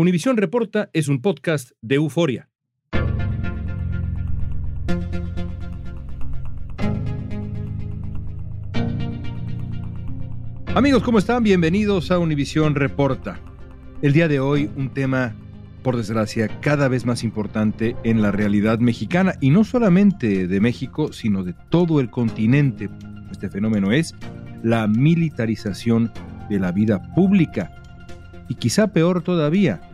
Univisión Reporta es un podcast de euforia. Amigos, ¿cómo están? Bienvenidos a Univisión Reporta. El día de hoy un tema, por desgracia, cada vez más importante en la realidad mexicana y no solamente de México, sino de todo el continente. Este fenómeno es la militarización de la vida pública. Y quizá peor todavía,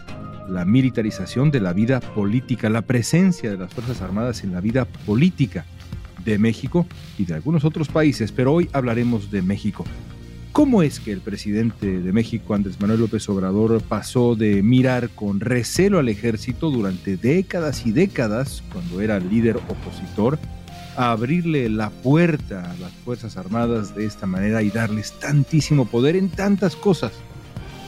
la militarización de la vida política, la presencia de las Fuerzas Armadas en la vida política de México y de algunos otros países, pero hoy hablaremos de México. ¿Cómo es que el presidente de México, Andrés Manuel López Obrador, pasó de mirar con recelo al ejército durante décadas y décadas, cuando era líder opositor, a abrirle la puerta a las Fuerzas Armadas de esta manera y darles tantísimo poder en tantas cosas?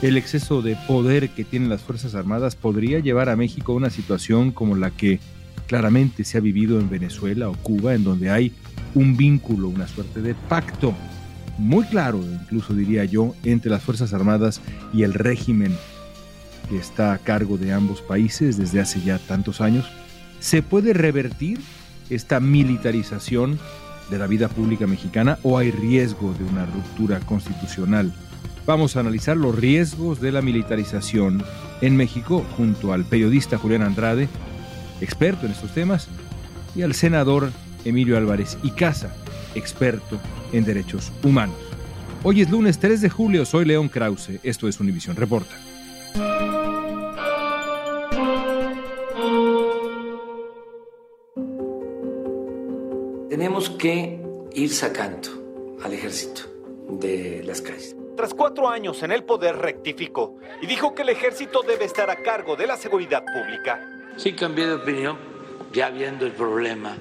El exceso de poder que tienen las Fuerzas Armadas podría llevar a México a una situación como la que claramente se ha vivido en Venezuela o Cuba, en donde hay un vínculo, una suerte de pacto muy claro, incluso diría yo, entre las Fuerzas Armadas y el régimen que está a cargo de ambos países desde hace ya tantos años. ¿Se puede revertir esta militarización de la vida pública mexicana o hay riesgo de una ruptura constitucional? Vamos a analizar los riesgos de la militarización en México junto al periodista Julián Andrade, experto en estos temas, y al senador Emilio Álvarez y Casa, experto en derechos humanos. Hoy es lunes 3 de julio, soy León Krause, esto es Univisión Reporta. Tenemos que ir sacando al ejército de las calles. Tras cuatro años en el poder rectificó y dijo que el ejército debe estar a cargo de la seguridad pública. Sí cambié de opinión, ya viendo el problema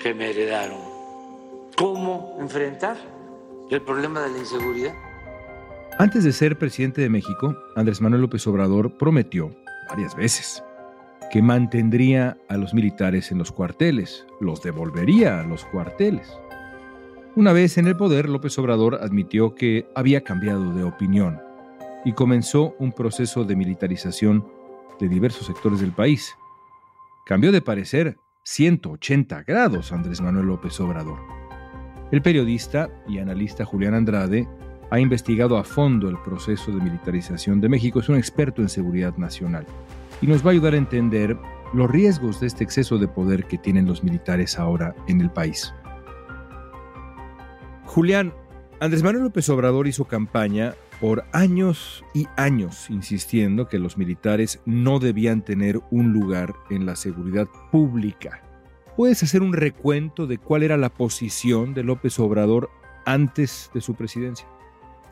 que me heredaron. ¿Cómo enfrentar el problema de la inseguridad? Antes de ser presidente de México, Andrés Manuel López Obrador prometió varias veces que mantendría a los militares en los cuarteles, los devolvería a los cuarteles. Una vez en el poder, López Obrador admitió que había cambiado de opinión y comenzó un proceso de militarización de diversos sectores del país. Cambió de parecer 180 grados Andrés Manuel López Obrador. El periodista y analista Julián Andrade ha investigado a fondo el proceso de militarización de México, es un experto en seguridad nacional y nos va a ayudar a entender los riesgos de este exceso de poder que tienen los militares ahora en el país. Julián, Andrés Manuel López Obrador hizo campaña por años y años insistiendo que los militares no debían tener un lugar en la seguridad pública. ¿Puedes hacer un recuento de cuál era la posición de López Obrador antes de su presidencia?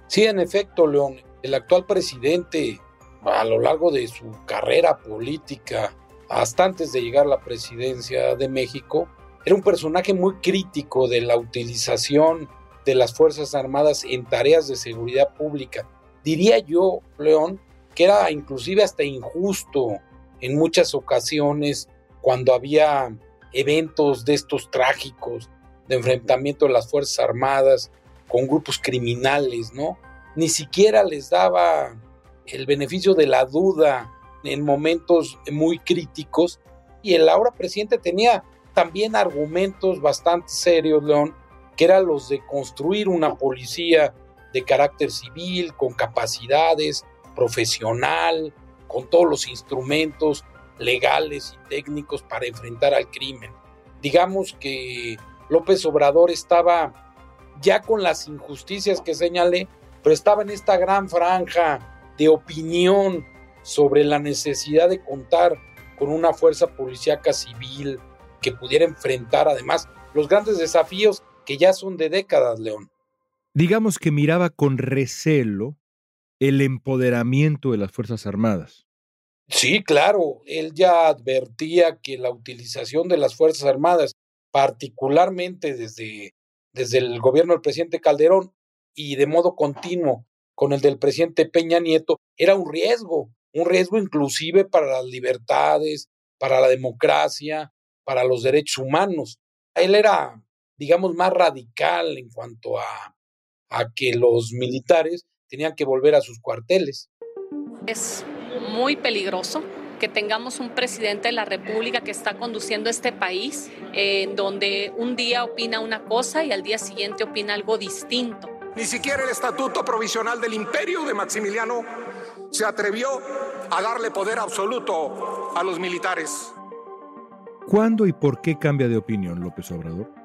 Sí, en efecto, León, el actual presidente a lo largo de su carrera política, hasta antes de llegar a la presidencia de México, era un personaje muy crítico de la utilización de las Fuerzas Armadas en tareas de seguridad pública. Diría yo, León, que era inclusive hasta injusto en muchas ocasiones cuando había eventos de estos trágicos de enfrentamiento de las Fuerzas Armadas con grupos criminales, ¿no? Ni siquiera les daba el beneficio de la duda en momentos muy críticos y el ahora presidente tenía también argumentos bastante serios, León, que eran los de construir una policía de carácter civil, con capacidades, profesional, con todos los instrumentos legales y técnicos para enfrentar al crimen. Digamos que López Obrador estaba ya con las injusticias que señalé, pero estaba en esta gran franja de opinión sobre la necesidad de contar con una fuerza policíaca civil que pudiera enfrentar además los grandes desafíos que ya son de décadas, León. Digamos que miraba con recelo el empoderamiento de las Fuerzas Armadas. Sí, claro, él ya advertía que la utilización de las Fuerzas Armadas, particularmente desde, desde el gobierno del presidente Calderón y de modo continuo con el del presidente Peña Nieto, era un riesgo, un riesgo inclusive para las libertades, para la democracia, para los derechos humanos. Él era, digamos, más radical en cuanto a, a que los militares tenían que volver a sus cuarteles. Es muy peligroso que tengamos un presidente de la República que está conduciendo este país, en donde un día opina una cosa y al día siguiente opina algo distinto. Ni siquiera el estatuto provisional del imperio de Maximiliano se atrevió a darle poder absoluto a los militares. ¿Cuándo y por qué cambia de opinión López Obrador?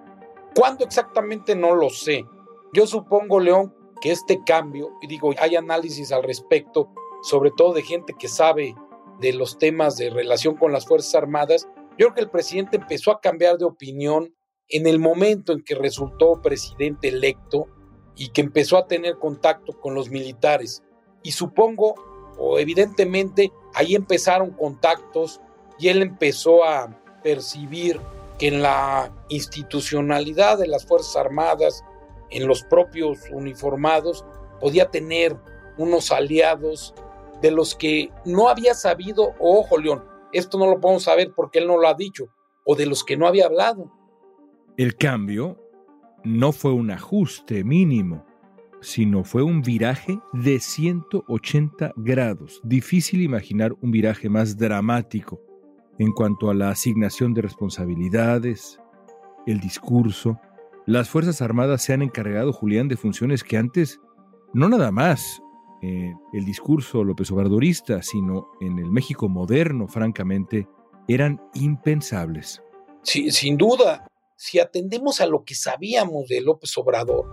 ¿Cuándo exactamente no lo sé? Yo supongo, León, que este cambio, y digo, hay análisis al respecto, sobre todo de gente que sabe de los temas de relación con las Fuerzas Armadas, yo creo que el presidente empezó a cambiar de opinión en el momento en que resultó presidente electo y que empezó a tener contacto con los militares. Y supongo, o evidentemente, ahí empezaron contactos y él empezó a percibir que en la institucionalidad de las Fuerzas Armadas, en los propios uniformados, podía tener unos aliados de los que no había sabido, ojo León, esto no lo podemos saber porque él no lo ha dicho, o de los que no había hablado. El cambio no fue un ajuste mínimo, sino fue un viraje de 180 grados. Difícil imaginar un viraje más dramático en cuanto a la asignación de responsabilidades, el discurso. Las Fuerzas Armadas se han encargado, Julián, de funciones que antes no nada más el discurso López Obradorista, sino en el México moderno, francamente, eran impensables. Sí, sin duda, si atendemos a lo que sabíamos de López Obrador,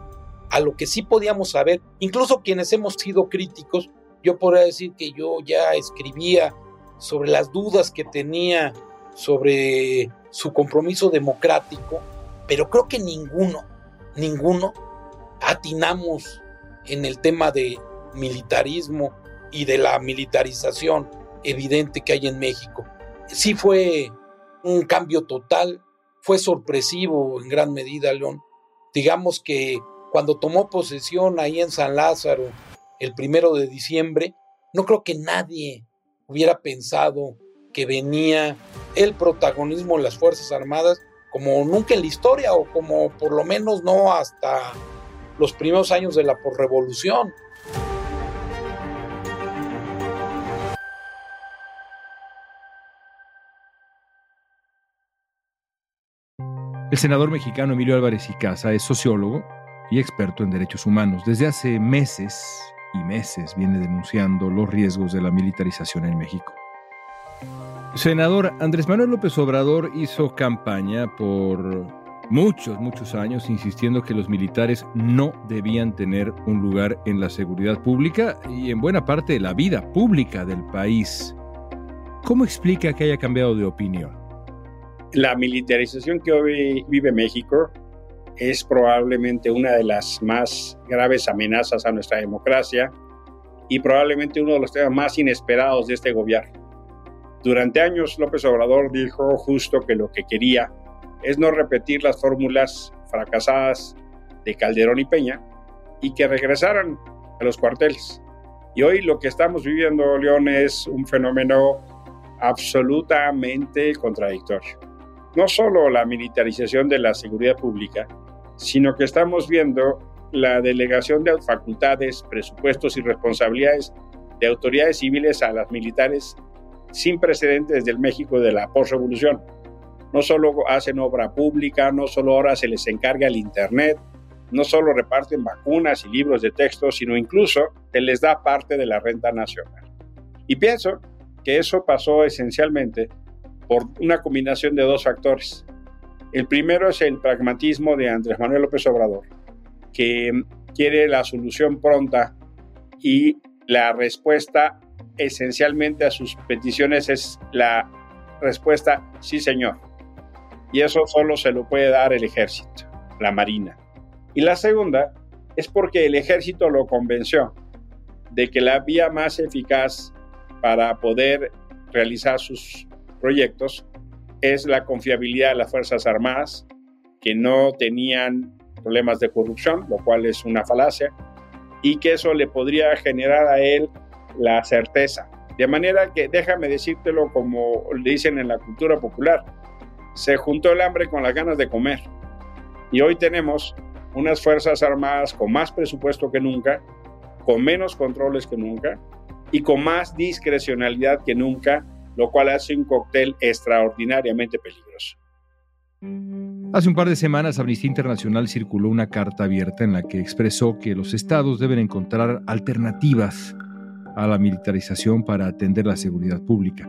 a lo que sí podíamos saber, incluso quienes hemos sido críticos, yo podría decir que yo ya escribía sobre las dudas que tenía sobre su compromiso democrático, pero creo que ninguno, ninguno atinamos en el tema de militarismo y de la militarización evidente que hay en México. Sí fue un cambio total, fue sorpresivo en gran medida, León. Digamos que cuando tomó posesión ahí en San Lázaro el primero de diciembre, no creo que nadie hubiera pensado que venía el protagonismo de las Fuerzas Armadas como nunca en la historia o como por lo menos no hasta los primeros años de la posrevolución. El senador mexicano Emilio Álvarez y Casa es sociólogo y experto en derechos humanos. Desde hace meses y meses viene denunciando los riesgos de la militarización en México. Senador Andrés Manuel López Obrador hizo campaña por muchos, muchos años insistiendo que los militares no debían tener un lugar en la seguridad pública y en buena parte de la vida pública del país. ¿Cómo explica que haya cambiado de opinión? La militarización que hoy vive México es probablemente una de las más graves amenazas a nuestra democracia y probablemente uno de los temas más inesperados de este gobierno. Durante años López Obrador dijo justo que lo que quería es no repetir las fórmulas fracasadas de Calderón y Peña y que regresaran a los cuarteles. Y hoy lo que estamos viviendo, León, es un fenómeno absolutamente contradictorio no solo la militarización de la seguridad pública, sino que estamos viendo la delegación de facultades, presupuestos y responsabilidades de autoridades civiles a las militares sin precedentes desde el México de la postrevolución. No solo hacen obra pública, no solo ahora se les encarga el Internet, no solo reparten vacunas y libros de texto, sino incluso se les da parte de la renta nacional. Y pienso que eso pasó esencialmente por una combinación de dos factores. El primero es el pragmatismo de Andrés Manuel López Obrador, que quiere la solución pronta y la respuesta esencialmente a sus peticiones es la respuesta sí señor. Y eso solo se lo puede dar el ejército, la marina. Y la segunda es porque el ejército lo convenció de que la vía más eficaz para poder realizar sus proyectos es la confiabilidad de las Fuerzas Armadas, que no tenían problemas de corrupción, lo cual es una falacia, y que eso le podría generar a él la certeza. De manera que, déjame decírtelo como le dicen en la cultura popular, se juntó el hambre con las ganas de comer. Y hoy tenemos unas Fuerzas Armadas con más presupuesto que nunca, con menos controles que nunca y con más discrecionalidad que nunca, lo cual hace un cóctel extraordinariamente peligroso. Hace un par de semanas Amnistía Internacional circuló una carta abierta en la que expresó que los estados deben encontrar alternativas a la militarización para atender la seguridad pública.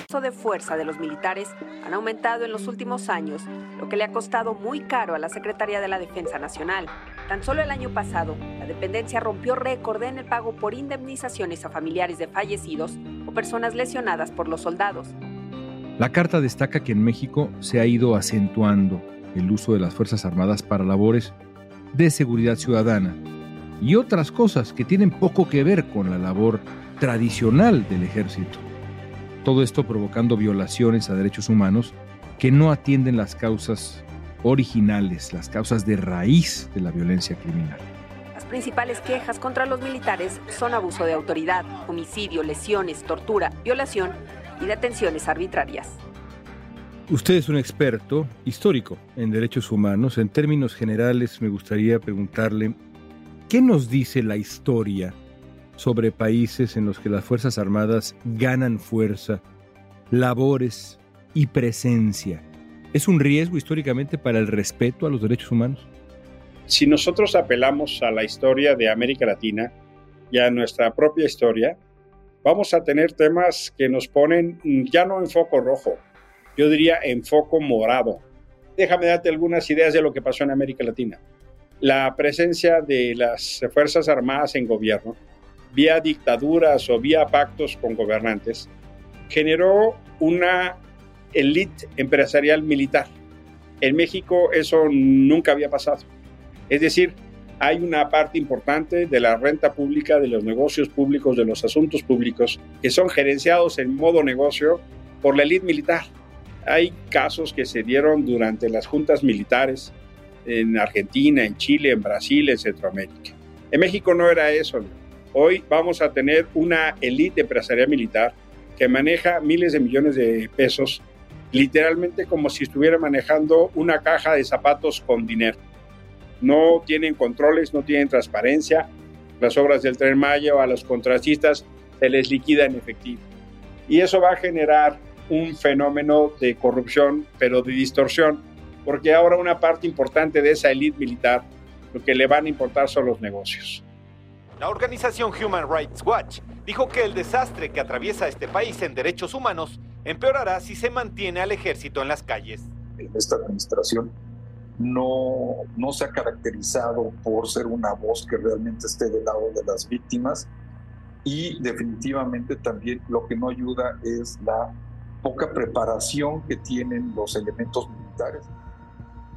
De fuerza de los militares han aumentado en los últimos años, lo que le ha costado muy caro a la Secretaría de la Defensa Nacional. Tan solo el año pasado, la dependencia rompió récord en el pago por indemnizaciones a familiares de fallecidos o personas lesionadas por los soldados. La carta destaca que en México se ha ido acentuando el uso de las Fuerzas Armadas para labores de seguridad ciudadana y otras cosas que tienen poco que ver con la labor tradicional del ejército. Todo esto provocando violaciones a derechos humanos que no atienden las causas originales, las causas de raíz de la violencia criminal. Las principales quejas contra los militares son abuso de autoridad, homicidio, lesiones, tortura, violación y detenciones arbitrarias. Usted es un experto histórico en derechos humanos. En términos generales, me gustaría preguntarle, ¿qué nos dice la historia sobre países en los que las Fuerzas Armadas ganan fuerza, labores y presencia? ¿Es un riesgo históricamente para el respeto a los derechos humanos? Si nosotros apelamos a la historia de América Latina y a nuestra propia historia, vamos a tener temas que nos ponen ya no en foco rojo, yo diría en foco morado. Déjame darte algunas ideas de lo que pasó en América Latina. La presencia de las Fuerzas Armadas en gobierno, vía dictaduras o vía pactos con gobernantes, generó una élite empresarial militar. En México eso nunca había pasado. Es decir, hay una parte importante de la renta pública, de los negocios públicos, de los asuntos públicos, que son gerenciados en modo negocio por la élite militar. Hay casos que se dieron durante las juntas militares en Argentina, en Chile, en Brasil, en Centroamérica. En México no era eso. Hoy vamos a tener una élite empresarial militar que maneja miles de millones de pesos, literalmente como si estuviera manejando una caja de zapatos con dinero. No tienen controles, no tienen transparencia. Las obras del tren Maya a los contratistas se les liquida en efectivo. Y eso va a generar un fenómeno de corrupción, pero de distorsión, porque ahora una parte importante de esa élite militar lo que le van a importar son los negocios. La organización Human Rights Watch dijo que el desastre que atraviesa este país en derechos humanos empeorará si se mantiene al ejército en las calles. Esta administración no, no se ha caracterizado por ser una voz que realmente esté del lado de las víctimas y definitivamente también lo que no ayuda es la poca preparación que tienen los elementos militares.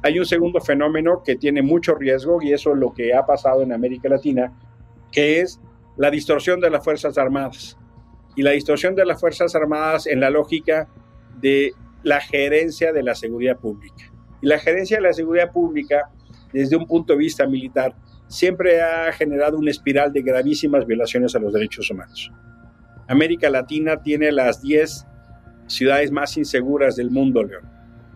Hay un segundo fenómeno que tiene mucho riesgo y eso es lo que ha pasado en América Latina, que es la distorsión de las Fuerzas Armadas. Y la distorsión de las Fuerzas Armadas en la lógica de la gerencia de la seguridad pública. Y la gerencia de la seguridad pública, desde un punto de vista militar, siempre ha generado una espiral de gravísimas violaciones a los derechos humanos. América Latina tiene las 10 ciudades más inseguras del mundo, León.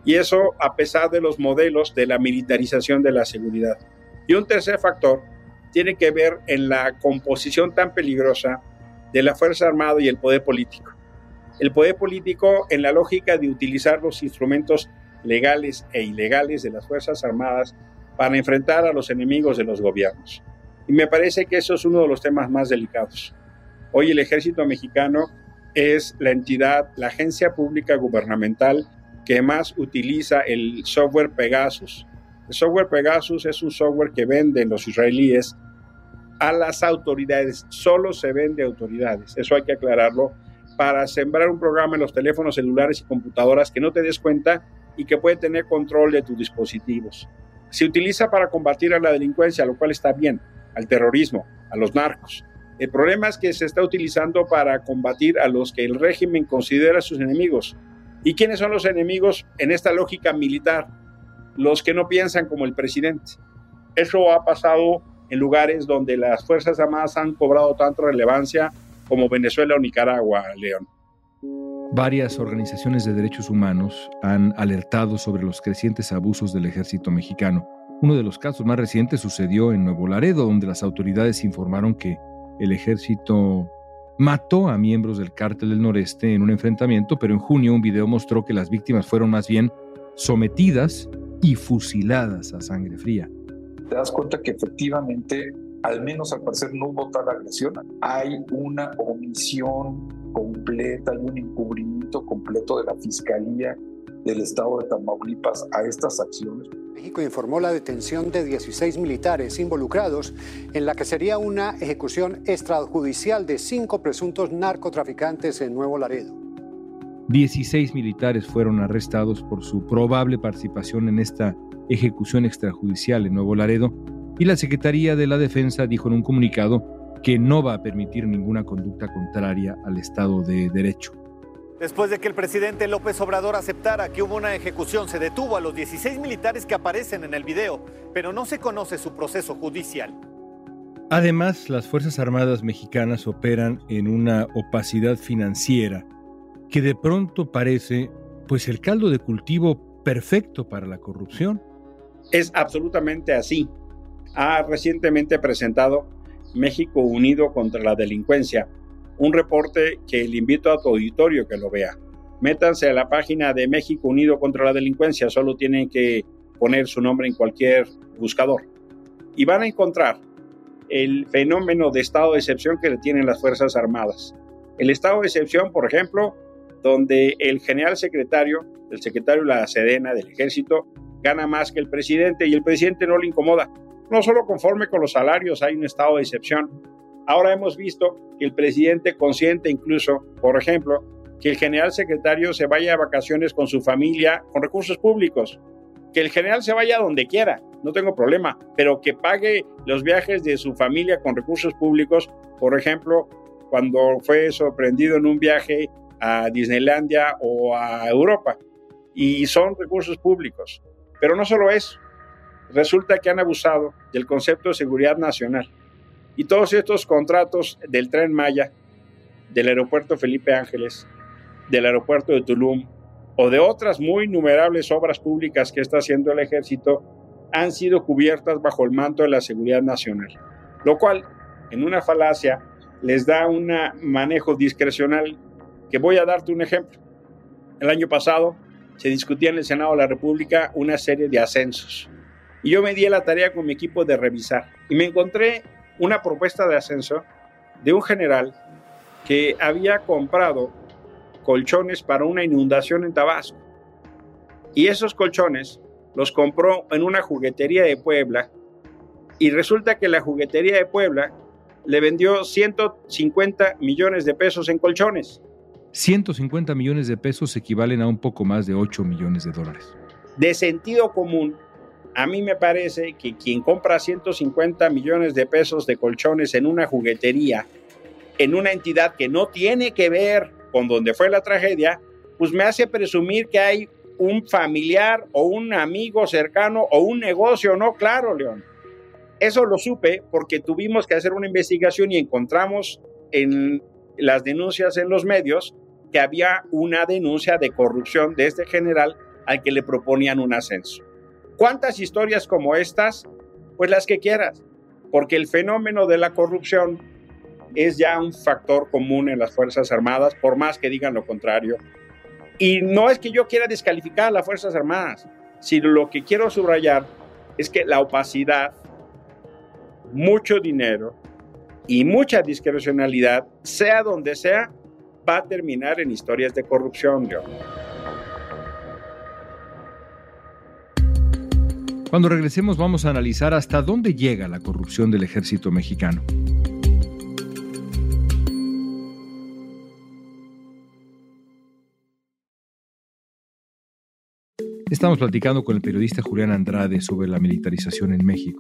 Y eso a pesar de los modelos de la militarización de la seguridad. Y un tercer factor tiene que ver en la composición tan peligrosa de la Fuerza Armada y el poder político. El poder político en la lógica de utilizar los instrumentos legales e ilegales de las Fuerzas Armadas para enfrentar a los enemigos de los gobiernos. Y me parece que eso es uno de los temas más delicados. Hoy el ejército mexicano es la entidad, la agencia pública gubernamental que más utiliza el software Pegasus. El software Pegasus es un software que venden los israelíes a las autoridades, solo se vende a autoridades, eso hay que aclararlo, para sembrar un programa en los teléfonos celulares y computadoras que no te des cuenta y que puede tener control de tus dispositivos. Se utiliza para combatir a la delincuencia, lo cual está bien, al terrorismo, a los narcos. El problema es que se está utilizando para combatir a los que el régimen considera sus enemigos. ¿Y quiénes son los enemigos en esta lógica militar? Los que no piensan como el presidente. Eso ha pasado en lugares donde las Fuerzas Armadas han cobrado tanta relevancia como Venezuela o Nicaragua, León. Varias organizaciones de derechos humanos han alertado sobre los crecientes abusos del ejército mexicano. Uno de los casos más recientes sucedió en Nuevo Laredo, donde las autoridades informaron que el ejército mató a miembros del cártel del noreste en un enfrentamiento, pero en junio un video mostró que las víctimas fueron más bien sometidas y fusiladas a sangre fría. Te das cuenta que efectivamente, al menos al parecer, no hubo tal agresión. Hay una omisión completa, hay un encubrimiento completo de la Fiscalía del Estado de Tamaulipas a estas acciones. México informó la detención de 16 militares involucrados en la que sería una ejecución extrajudicial de cinco presuntos narcotraficantes en Nuevo Laredo. 16 militares fueron arrestados por su probable participación en esta ejecución extrajudicial en Nuevo Laredo y la Secretaría de la Defensa dijo en un comunicado que no va a permitir ninguna conducta contraria al Estado de Derecho. Después de que el presidente López Obrador aceptara que hubo una ejecución, se detuvo a los 16 militares que aparecen en el video, pero no se conoce su proceso judicial. Además, las Fuerzas Armadas mexicanas operan en una opacidad financiera que de pronto parece pues el caldo de cultivo perfecto para la corrupción. Es absolutamente así. Ha recientemente presentado México Unido contra la Delincuencia, un reporte que le invito a tu auditorio que lo vea. Métanse a la página de México Unido contra la Delincuencia, solo tienen que poner su nombre en cualquier buscador. Y van a encontrar el fenómeno de estado de excepción que le tienen las Fuerzas Armadas. El estado de excepción, por ejemplo, donde el general secretario, el secretario de la Sedena del Ejército, gana más que el presidente y el presidente no le incomoda. No solo conforme con los salarios hay un estado de excepción, Ahora hemos visto que el presidente consiente incluso, por ejemplo, que el general secretario se vaya a vacaciones con su familia con recursos públicos. Que el general se vaya donde quiera, no tengo problema, pero que pague los viajes de su familia con recursos públicos, por ejemplo, cuando fue sorprendido en un viaje a Disneylandia o a Europa. Y son recursos públicos. Pero no solo eso, resulta que han abusado del concepto de seguridad nacional. Y todos estos contratos del tren Maya, del aeropuerto Felipe Ángeles, del aeropuerto de Tulum o de otras muy innumerables obras públicas que está haciendo el ejército han sido cubiertas bajo el manto de la seguridad nacional, lo cual, en una falacia, les da un manejo discrecional que voy a darte un ejemplo. El año pasado se discutía en el Senado de la República una serie de ascensos y yo me di la tarea con mi equipo de revisar y me encontré una propuesta de ascenso de un general que había comprado colchones para una inundación en Tabasco. Y esos colchones los compró en una juguetería de Puebla y resulta que la juguetería de Puebla le vendió 150 millones de pesos en colchones. 150 millones de pesos equivalen a un poco más de 8 millones de dólares. De sentido común, a mí me parece que quien compra 150 millones de pesos de colchones en una juguetería, en una entidad que no tiene que ver con donde fue la tragedia, pues me hace presumir que hay un familiar o un amigo cercano o un negocio, ¿no? Claro, León. Eso lo supe porque tuvimos que hacer una investigación y encontramos en las denuncias en los medios que había una denuncia de corrupción de este general al que le proponían un ascenso. ¿Cuántas historias como estas? Pues las que quieras, porque el fenómeno de la corrupción es ya un factor común en las Fuerzas Armadas, por más que digan lo contrario. Y no es que yo quiera descalificar a las Fuerzas Armadas, sino lo que quiero subrayar es que la opacidad, mucho dinero y mucha discrecionalidad, sea donde sea, va a terminar en historias de corrupción, León. Cuando regresemos vamos a analizar hasta dónde llega la corrupción del ejército mexicano. Estamos platicando con el periodista Julián Andrade sobre la militarización en México.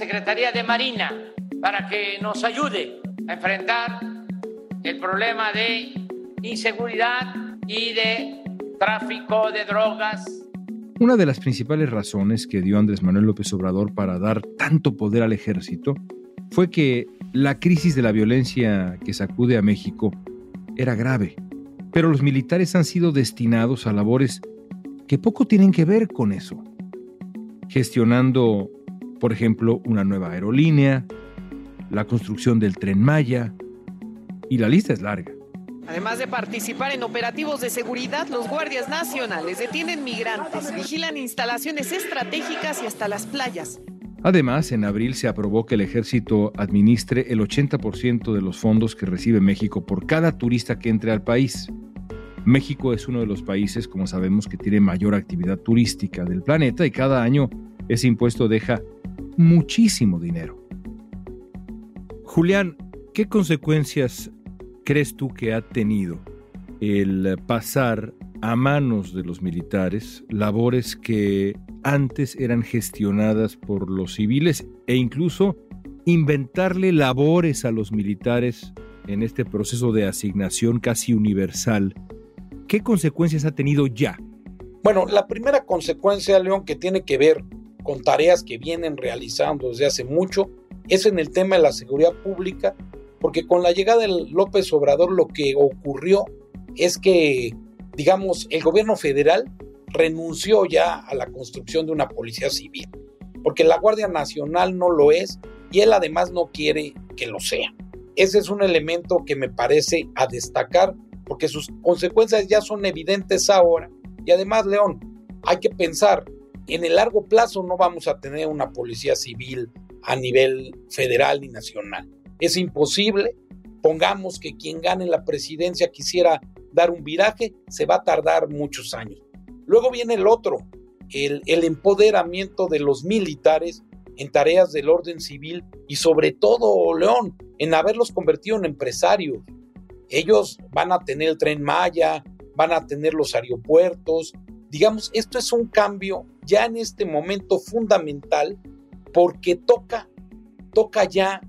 Secretaría de Marina para que nos ayude a enfrentar el problema de inseguridad y de tráfico de drogas. Una de las principales razones que dio Andrés Manuel López Obrador para dar tanto poder al ejército fue que la crisis de la violencia que sacude a México era grave, pero los militares han sido destinados a labores que poco tienen que ver con eso, gestionando, por ejemplo, una nueva aerolínea, la construcción del tren Maya, y la lista es larga. Además de participar en operativos de seguridad, los guardias nacionales detienen migrantes, vigilan instalaciones estratégicas y hasta las playas. Además, en abril se aprobó que el ejército administre el 80% de los fondos que recibe México por cada turista que entre al país. México es uno de los países, como sabemos, que tiene mayor actividad turística del planeta y cada año ese impuesto deja muchísimo dinero. Julián, ¿qué consecuencias crees tú que ha tenido el pasar a manos de los militares labores que antes eran gestionadas por los civiles e incluso inventarle labores a los militares en este proceso de asignación casi universal. ¿Qué consecuencias ha tenido ya? Bueno, la primera consecuencia, León, que tiene que ver con tareas que vienen realizando desde hace mucho, es en el tema de la seguridad pública, porque con la llegada de López Obrador lo que ocurrió es que, digamos, el gobierno federal renunció ya a la construcción de una policía civil, porque la Guardia Nacional no lo es y él además no quiere que lo sea. Ese es un elemento que me parece a destacar porque sus consecuencias ya son evidentes ahora. Y además, León, hay que pensar, en el largo plazo no vamos a tener una policía civil a nivel federal ni nacional. Es imposible. Pongamos que quien gane la presidencia quisiera dar un viraje, se va a tardar muchos años. Luego viene el otro, el, empoderamiento de los militares en tareas del orden civil y sobre todo, León, en haberlos convertido en empresarios. Ellos van a tener el tren Maya, van a tener los aeropuertos. Digamos, esto es un cambio ya en este momento fundamental porque toca, toca ya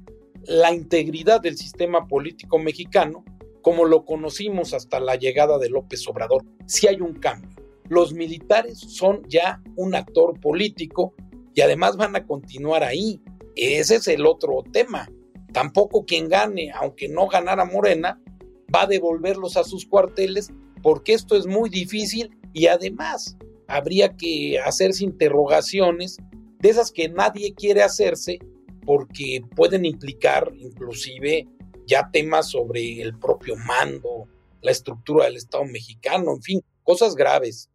la integridad del sistema político mexicano como lo conocimos hasta la llegada de López Obrador. Si hay un cambio los militares son ya un actor político y además van a continuar ahí. Ese es el otro tema. Tampoco quien gane, aunque no ganara Morena, va a devolverlos a sus cuarteles porque esto es muy difícil y además habría que hacerse interrogaciones de esas que nadie quiere hacerse porque pueden implicar inclusive ya temas sobre el propio mando, la estructura del Estado mexicano, en fin, cosas graves.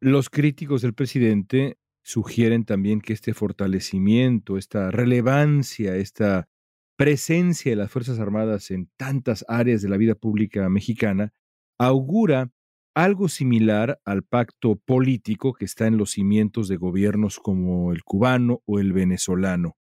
Los críticos del presidente sugieren también que este fortalecimiento, esta relevancia, esta presencia de las Fuerzas Armadas en tantas áreas de la vida pública mexicana augura algo similar al pacto político que está en los cimientos de gobiernos como el cubano o el venezolano.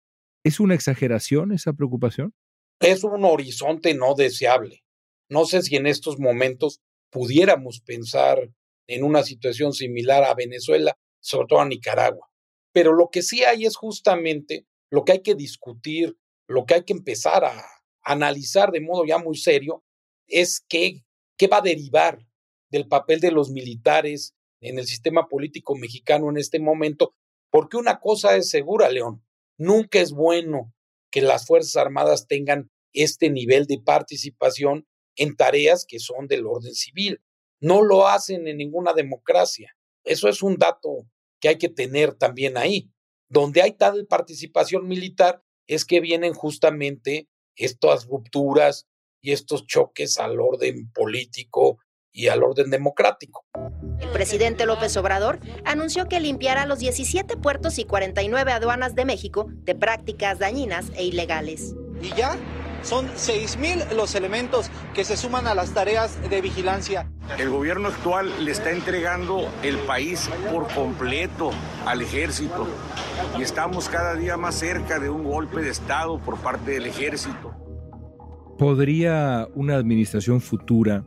¿Es una exageración esa preocupación? Es un horizonte no deseable. No sé si en estos momentos pudiéramos pensar en una situación similar a Venezuela, sobre todo a Nicaragua. Pero lo que sí hay es justamente lo que hay que discutir, lo que hay que empezar a analizar de modo ya muy serio, es qué, qué va a derivar del papel de los militares en el sistema político mexicano en este momento, porque una cosa es segura, León, nunca es bueno que las Fuerzas Armadas tengan este nivel de participación en tareas que son del orden civil. No lo hacen en ninguna democracia. Eso es un dato que hay que tener también ahí. Donde hay tal participación militar es que vienen justamente estas rupturas y estos choques al orden político y al orden democrático. El presidente López Obrador anunció que limpiará los 17 puertos y 49 aduanas de México de prácticas dañinas e ilegales. Y ya son 6.000 los elementos que se suman a las tareas de vigilancia. El gobierno actual le está entregando el país por completo al ejército y estamos cada día más cerca de un golpe de Estado por parte del ejército. ¿Podría una administración futura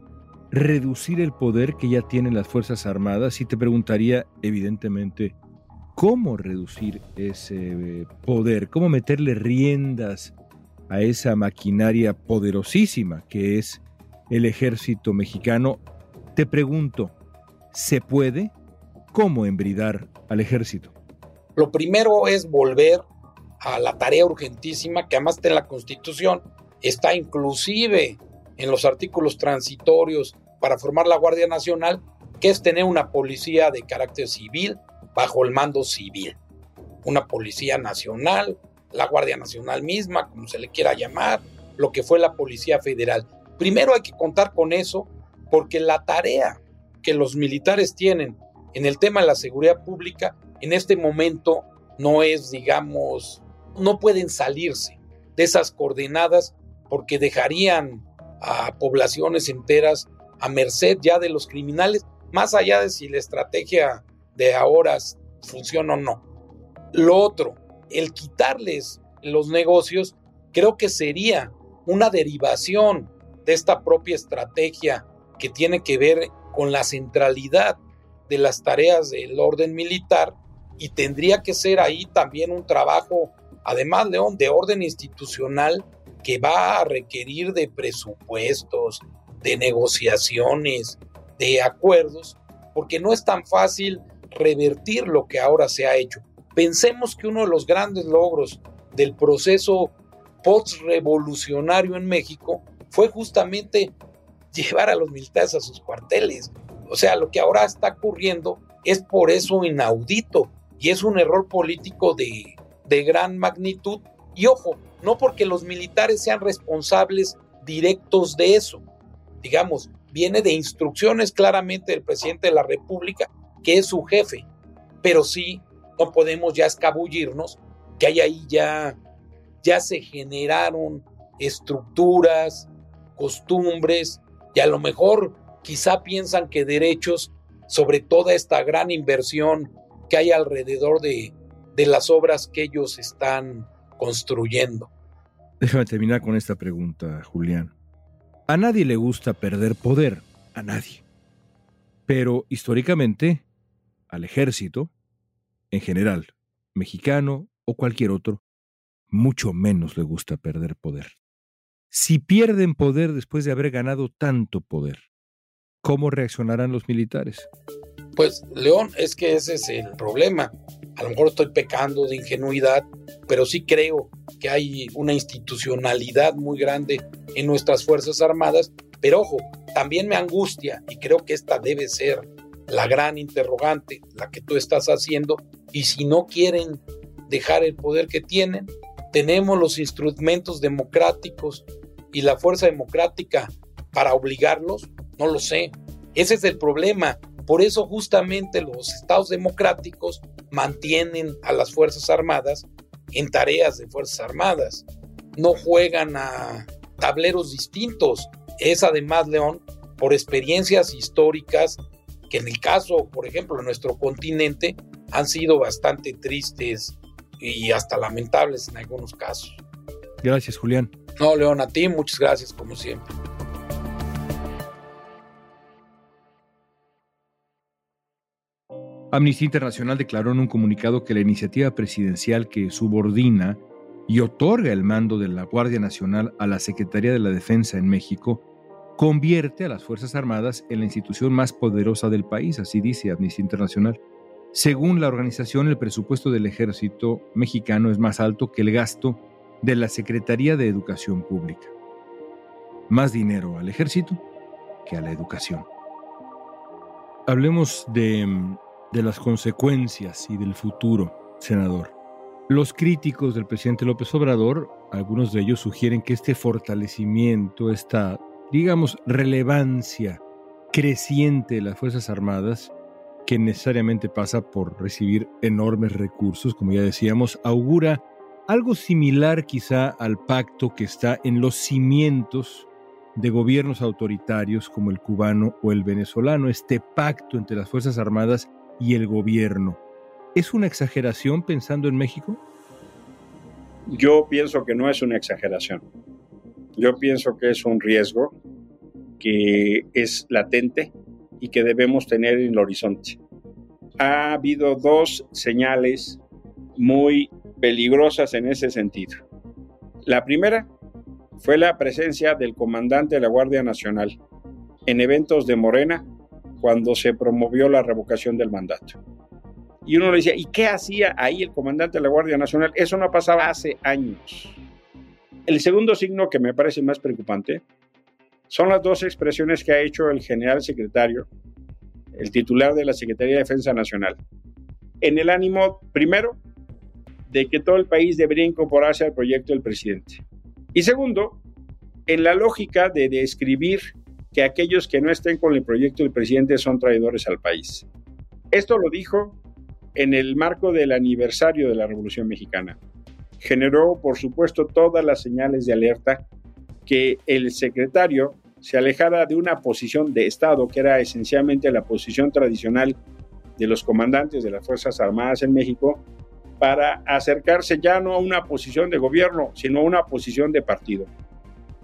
reducir el poder que ya tienen las Fuerzas Armadas? Y te preguntaría, evidentemente, ¿cómo reducir ese poder? ¿Cómo meterle riendas a esa maquinaria poderosísima que es el ejército mexicano, te pregunto, ¿se puede? ¿Cómo embridar al ejército? Lo primero es volver a la tarea urgentísima que además está en la Constitución, está inclusive en los artículos transitorios para formar la Guardia Nacional, que es tener una policía de carácter civil bajo el mando civil, una policía nacional la Guardia Nacional misma, como se le quiera llamar, lo que fue la Policía Federal. Primero hay que contar con eso porque la tarea que los militares tienen en el tema de la seguridad pública en este momento no es, digamos, no pueden salirse de esas coordenadas porque dejarían a poblaciones enteras a merced ya de los criminales, más allá de si la estrategia de ahora funciona o no. Lo otro, el quitarles los negocios, creo que sería una derivación de esta propia estrategia que tiene que ver con la centralidad de las tareas del orden militar y tendría que ser ahí también un trabajo, además, León, de orden institucional que va a requerir de presupuestos, de negociaciones, de acuerdos, porque no es tan fácil revertir lo que ahora se ha hecho. Pensemos que uno de los grandes logros del proceso post-revolucionario en México fue justamente llevar a los militares a sus cuarteles. O sea, lo que ahora está ocurriendo es por eso inaudito y es un error político de, de gran magnitud. Y ojo, no porque los militares sean responsables directos de eso. Digamos, viene de instrucciones claramente del presidente de la República, que es su jefe, pero sí no podemos ya escabullirnos, que hay ahí ya, ya se generaron estructuras, costumbres, y a lo mejor quizá piensan que derechos sobre toda esta gran inversión que hay alrededor de, de las obras que ellos están construyendo. Déjame terminar con esta pregunta, Julián. A nadie le gusta perder poder, a nadie. Pero históricamente, al ejército, en general, mexicano o cualquier otro, mucho menos le gusta perder poder. Si pierden poder después de haber ganado tanto poder, ¿cómo reaccionarán los militares? Pues, León, es que ese es el problema. A lo mejor estoy pecando de ingenuidad, pero sí creo que hay una institucionalidad muy grande en nuestras Fuerzas Armadas. Pero ojo, también me angustia, y creo que esta debe ser la gran interrogante, la que tú estás haciendo, y si no quieren dejar el poder que tienen, tenemos los instrumentos democráticos y la fuerza democrática para obligarlos, no lo sé. Ese es el problema. Por eso justamente los estados democráticos mantienen a las Fuerzas Armadas en tareas de Fuerzas Armadas. No juegan a tableros distintos. Es además, León, por experiencias históricas que en el caso, por ejemplo, de nuestro continente, han sido bastante tristes y hasta lamentables en algunos casos. Gracias, Julián. No, León, a ti muchas gracias como siempre. Amnistía Internacional declaró en un comunicado que la iniciativa presidencial que subordina y otorga el mando de la Guardia Nacional a la Secretaría de la Defensa en México convierte a las Fuerzas Armadas en la institución más poderosa del país, así dice Amnistía Internacional. Según la organización, el presupuesto del ejército mexicano es más alto que el gasto de la Secretaría de Educación Pública. Más dinero al ejército que a la educación. Hablemos de de las consecuencias y del futuro, senador. Los críticos del presidente López Obrador, algunos de ellos sugieren que este fortalecimiento, esta, digamos, relevancia creciente de las Fuerzas Armadas, que necesariamente pasa por recibir enormes recursos, como ya decíamos, augura algo similar quizá al pacto que está en los cimientos de gobiernos autoritarios como el cubano o el venezolano, este pacto entre las Fuerzas Armadas y el gobierno. ¿Es una exageración pensando en México? Yo pienso que no es una exageración. Yo pienso que es un riesgo que es latente y que debemos tener en el horizonte. Ha habido dos señales muy peligrosas en ese sentido. La primera fue la presencia del comandante de la Guardia Nacional en eventos de Morena cuando se promovió la revocación del mandato. Y uno le decía, ¿y qué hacía ahí el comandante de la Guardia Nacional? Eso no pasaba hace años. El segundo signo que me parece más preocupante son las dos expresiones que ha hecho el general secretario, el titular de la Secretaría de Defensa Nacional, en el ánimo, primero, de que todo el país debería incorporarse al proyecto del presidente. Y segundo, en la lógica de describir que aquellos que no estén con el proyecto del presidente son traidores al país. Esto lo dijo en el marco del aniversario de la Revolución Mexicana. Generó, por supuesto, todas las señales de alerta que el secretario se alejara de una posición de Estado, que era esencialmente la posición tradicional de los comandantes de las Fuerzas Armadas en México, para acercarse ya no a una posición de gobierno, sino a una posición de partido.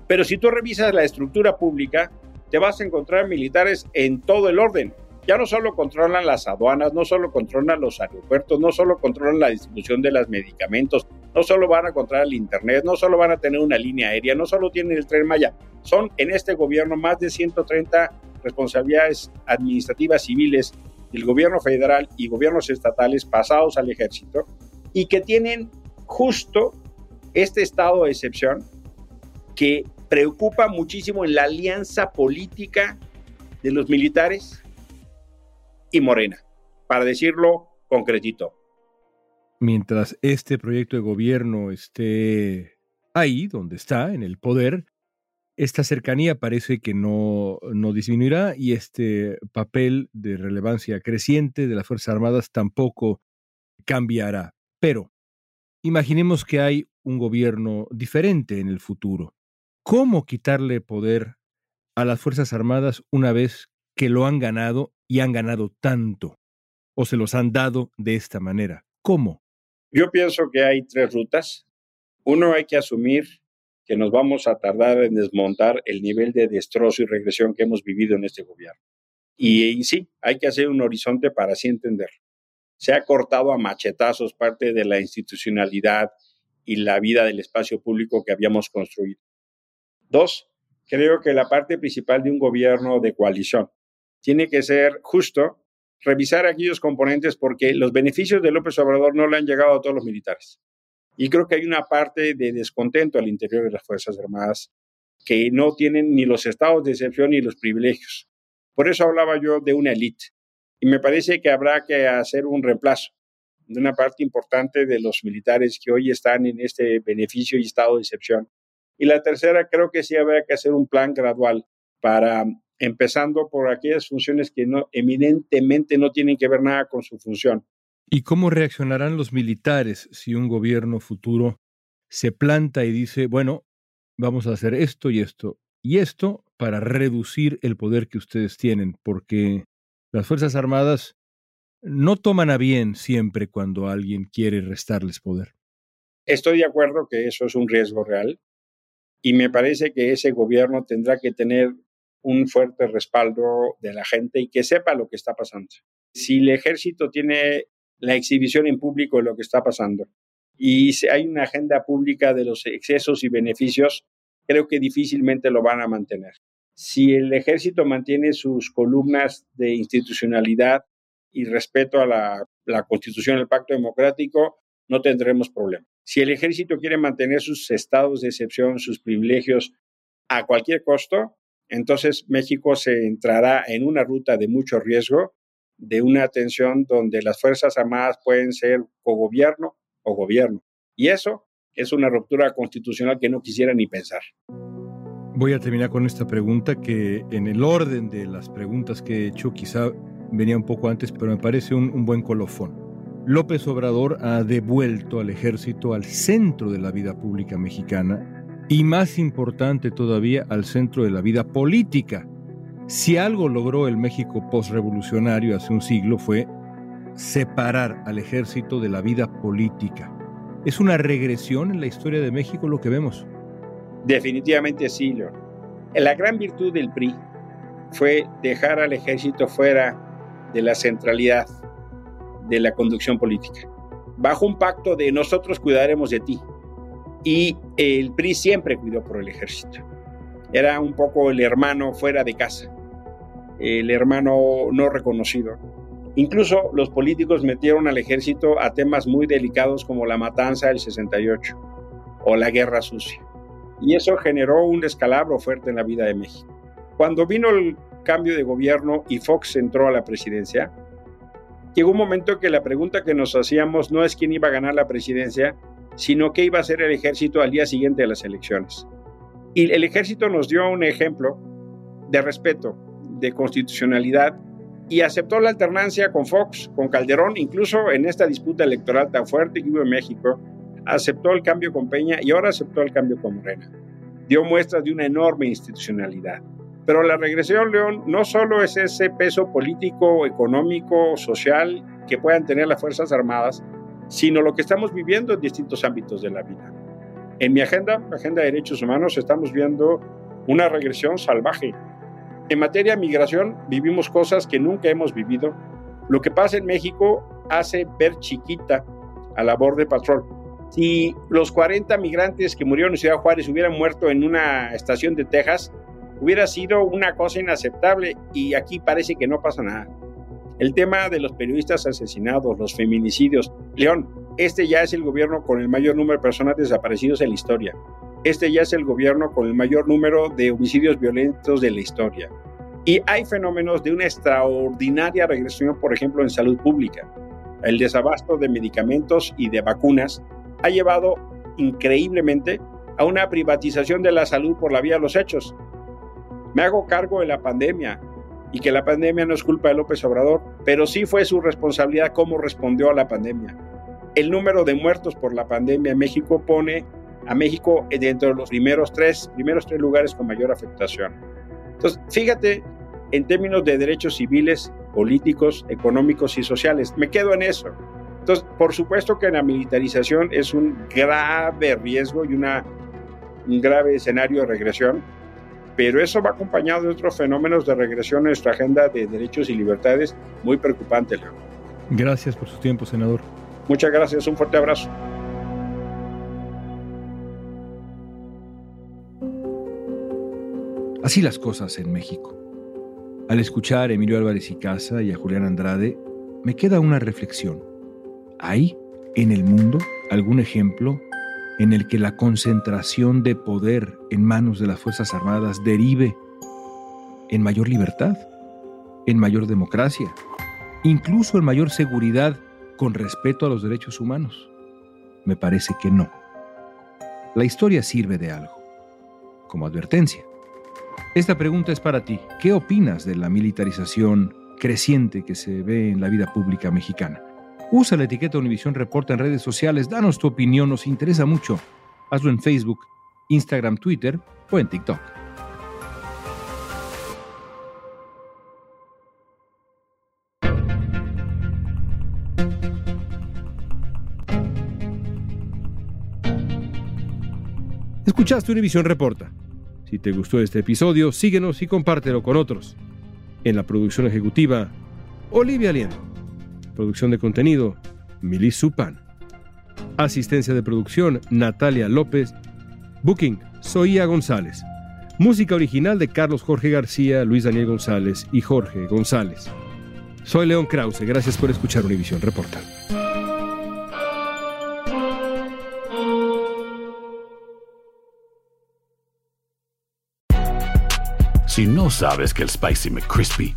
Pero si tú revisas la estructura pública, te vas a encontrar militares en todo el orden. Ya no solo controlan las aduanas, no solo controlan los aeropuertos, no solo controlan la distribución de los medicamentos, no solo van a controlar el Internet, no solo van a tener una línea aérea, no solo tienen el tren Maya. Son en este gobierno más de 130 responsabilidades administrativas civiles del gobierno federal y gobiernos estatales pasados al ejército y que tienen justo este estado de excepción que preocupa muchísimo en la alianza política de los militares y Morena, para decirlo concretito. Mientras este proyecto de gobierno esté ahí, donde está, en el poder, esta cercanía parece que no, no disminuirá y este papel de relevancia creciente de las Fuerzas Armadas tampoco cambiará. Pero imaginemos que hay un gobierno diferente en el futuro cómo quitarle poder a las Fuerzas Armadas una vez que lo han ganado y han ganado tanto, o se los han dado de esta manera. ¿Cómo? Yo pienso que hay tres rutas. Uno, hay que asumir que nos vamos a tardar en desmontar el nivel de destrozo y regresión que hemos vivido en este gobierno. Y, y, sí, hay que hacer un horizonte para así entenderlo. Se ha cortado a machetazos parte de la institucionalidad y la vida del espacio público que habíamos construido. Dos, creo que la parte principal de un gobierno de coalición tiene que ser justo revisar aquellos componentes porque los beneficios de López Obrador no le han llegado a todos los militares. Y creo que hay una parte de descontento al interior de las Fuerzas Armadas que no tienen ni los estados de excepción ni los privilegios. Por eso hablaba yo de una élite. Y me parece que habrá que hacer un reemplazo de una parte importante de los militares que hoy están en este beneficio y estado de excepción y la tercera, creo que sí habría que hacer un plan gradual para, empezando por aquellas funciones que no, eminentemente no tienen que ver nada con su función. ¿Y cómo reaccionarán los militares si un gobierno futuro se planta y dice, bueno, vamos a hacer esto y esto y esto para reducir el poder que ustedes tienen? Porque Las Fuerzas Armadas no toman a bien siempre cuando alguien quiere restarles poder. Estoy de acuerdo que eso es un riesgo real y me parece que ese gobierno tendrá que tener un fuerte respaldo de la gente y que sepa lo que está pasando. Si el ejército tiene la exhibición en público de lo que está pasando y si hay una agenda pública de los excesos y beneficios, creo que difícilmente lo van a mantener. Si el ejército mantiene sus columnas de institucionalidad y respeto a la, la constitución, el pacto democrático, no tendremos problema. Si el ejército quiere mantener sus estados de excepción, sus privilegios a cualquier costo, entonces México se entrará en una ruta de mucho riesgo, de una tensión donde las Fuerzas Armadas pueden ser cogobierno o gobierno. Y eso es una ruptura constitucional que no quisiera ni pensar. Voy a terminar con esta pregunta que en el orden de las preguntas que he hecho quizá venía un poco antes, pero me parece un, un buen colofón. López Obrador ha devuelto al ejército al centro de la vida pública mexicana y más importante todavía al centro de la vida política. Si algo logró el México postrevolucionario hace un siglo fue separar al ejército de la vida política. ¿Es una regresión en la historia de México lo que vemos? Definitivamente sí, León. La gran virtud del PRI fue dejar al ejército fuera de la centralidad de la conducción política, bajo un pacto de nosotros cuidaremos de ti. Y el PRI siempre cuidó por el ejército. Era un poco el hermano fuera de casa, el hermano no reconocido. Incluso los políticos metieron al ejército a temas muy delicados como la matanza del 68 o la guerra sucia. Y eso generó un descalabro fuerte en la vida de México. Cuando vino el cambio de gobierno y Fox entró a la presidencia, llegó un momento que la pregunta que nos hacíamos no es quién iba a ganar la presidencia, sino qué iba a hacer el ejército al día siguiente de las elecciones. Y el ejército nos dio un ejemplo de respeto, de constitucionalidad, y aceptó la alternancia con Fox, con Calderón, incluso en esta disputa electoral tan fuerte que hubo en México, aceptó el cambio con Peña y ahora aceptó el cambio con Morena. Dio muestras de una enorme institucionalidad. Pero la regresión, León, no solo es ese peso político, económico, social que puedan tener las Fuerzas Armadas, sino lo que estamos viviendo en distintos ámbitos de la vida. En mi agenda, agenda de derechos humanos, estamos viendo una regresión salvaje. En materia de migración, vivimos cosas que nunca hemos vivido. Lo que pasa en México hace ver chiquita a la de Patrol. Si los 40 migrantes que murieron en Ciudad Juárez hubieran muerto en una estación de Texas, hubiera sido una cosa inaceptable y aquí parece que no pasa nada. El tema de los periodistas asesinados, los feminicidios. León, este ya es el gobierno con el mayor número de personas desaparecidos en la historia. Este ya es el gobierno con el mayor número de homicidios violentos de la historia. Y hay fenómenos de una extraordinaria regresión, por ejemplo, en salud pública. El desabasto de medicamentos y de vacunas ha llevado increíblemente a una privatización de la salud por la vía de los hechos. Me hago cargo de la pandemia y que la pandemia no es culpa de López Obrador, pero sí fue su responsabilidad cómo respondió a la pandemia. El número de muertos por la pandemia en México pone a México dentro de los primeros tres, primeros tres lugares con mayor afectación. Entonces, fíjate en términos de derechos civiles, políticos, económicos y sociales. Me quedo en eso. Entonces, por supuesto que la militarización es un grave riesgo y una, un grave escenario de regresión pero eso va acompañado de otros fenómenos de regresión en nuestra agenda de derechos y libertades muy preocupante, León. Gracias por su tiempo, senador. Muchas gracias, un fuerte abrazo. Así las cosas en México. Al escuchar a Emilio Álvarez y Casa y a Julián Andrade, me queda una reflexión. ¿Hay en el mundo algún ejemplo en el que la concentración de poder en manos de las Fuerzas Armadas derive en mayor libertad, en mayor democracia, incluso en mayor seguridad con respeto a los derechos humanos? Me parece que no. La historia sirve de algo, como advertencia. Esta pregunta es para ti. ¿Qué opinas de la militarización creciente que se ve en la vida pública mexicana? Usa la etiqueta Univisión Reporta en redes sociales, danos tu opinión, nos interesa mucho. Hazlo en Facebook, Instagram, Twitter o en TikTok. Escuchaste Univisión Reporta. Si te gustó este episodio, síguenos y compártelo con otros. En la producción ejecutiva, Olivia Liendo. Producción de contenido, Milis Supan. Asistencia de producción, Natalia López. Booking, Soía González. Música original de Carlos Jorge García, Luis Daniel González y Jorge González. Soy León Krause, gracias por escuchar Univisión Reporta. Si no sabes que el Spicy McCrispy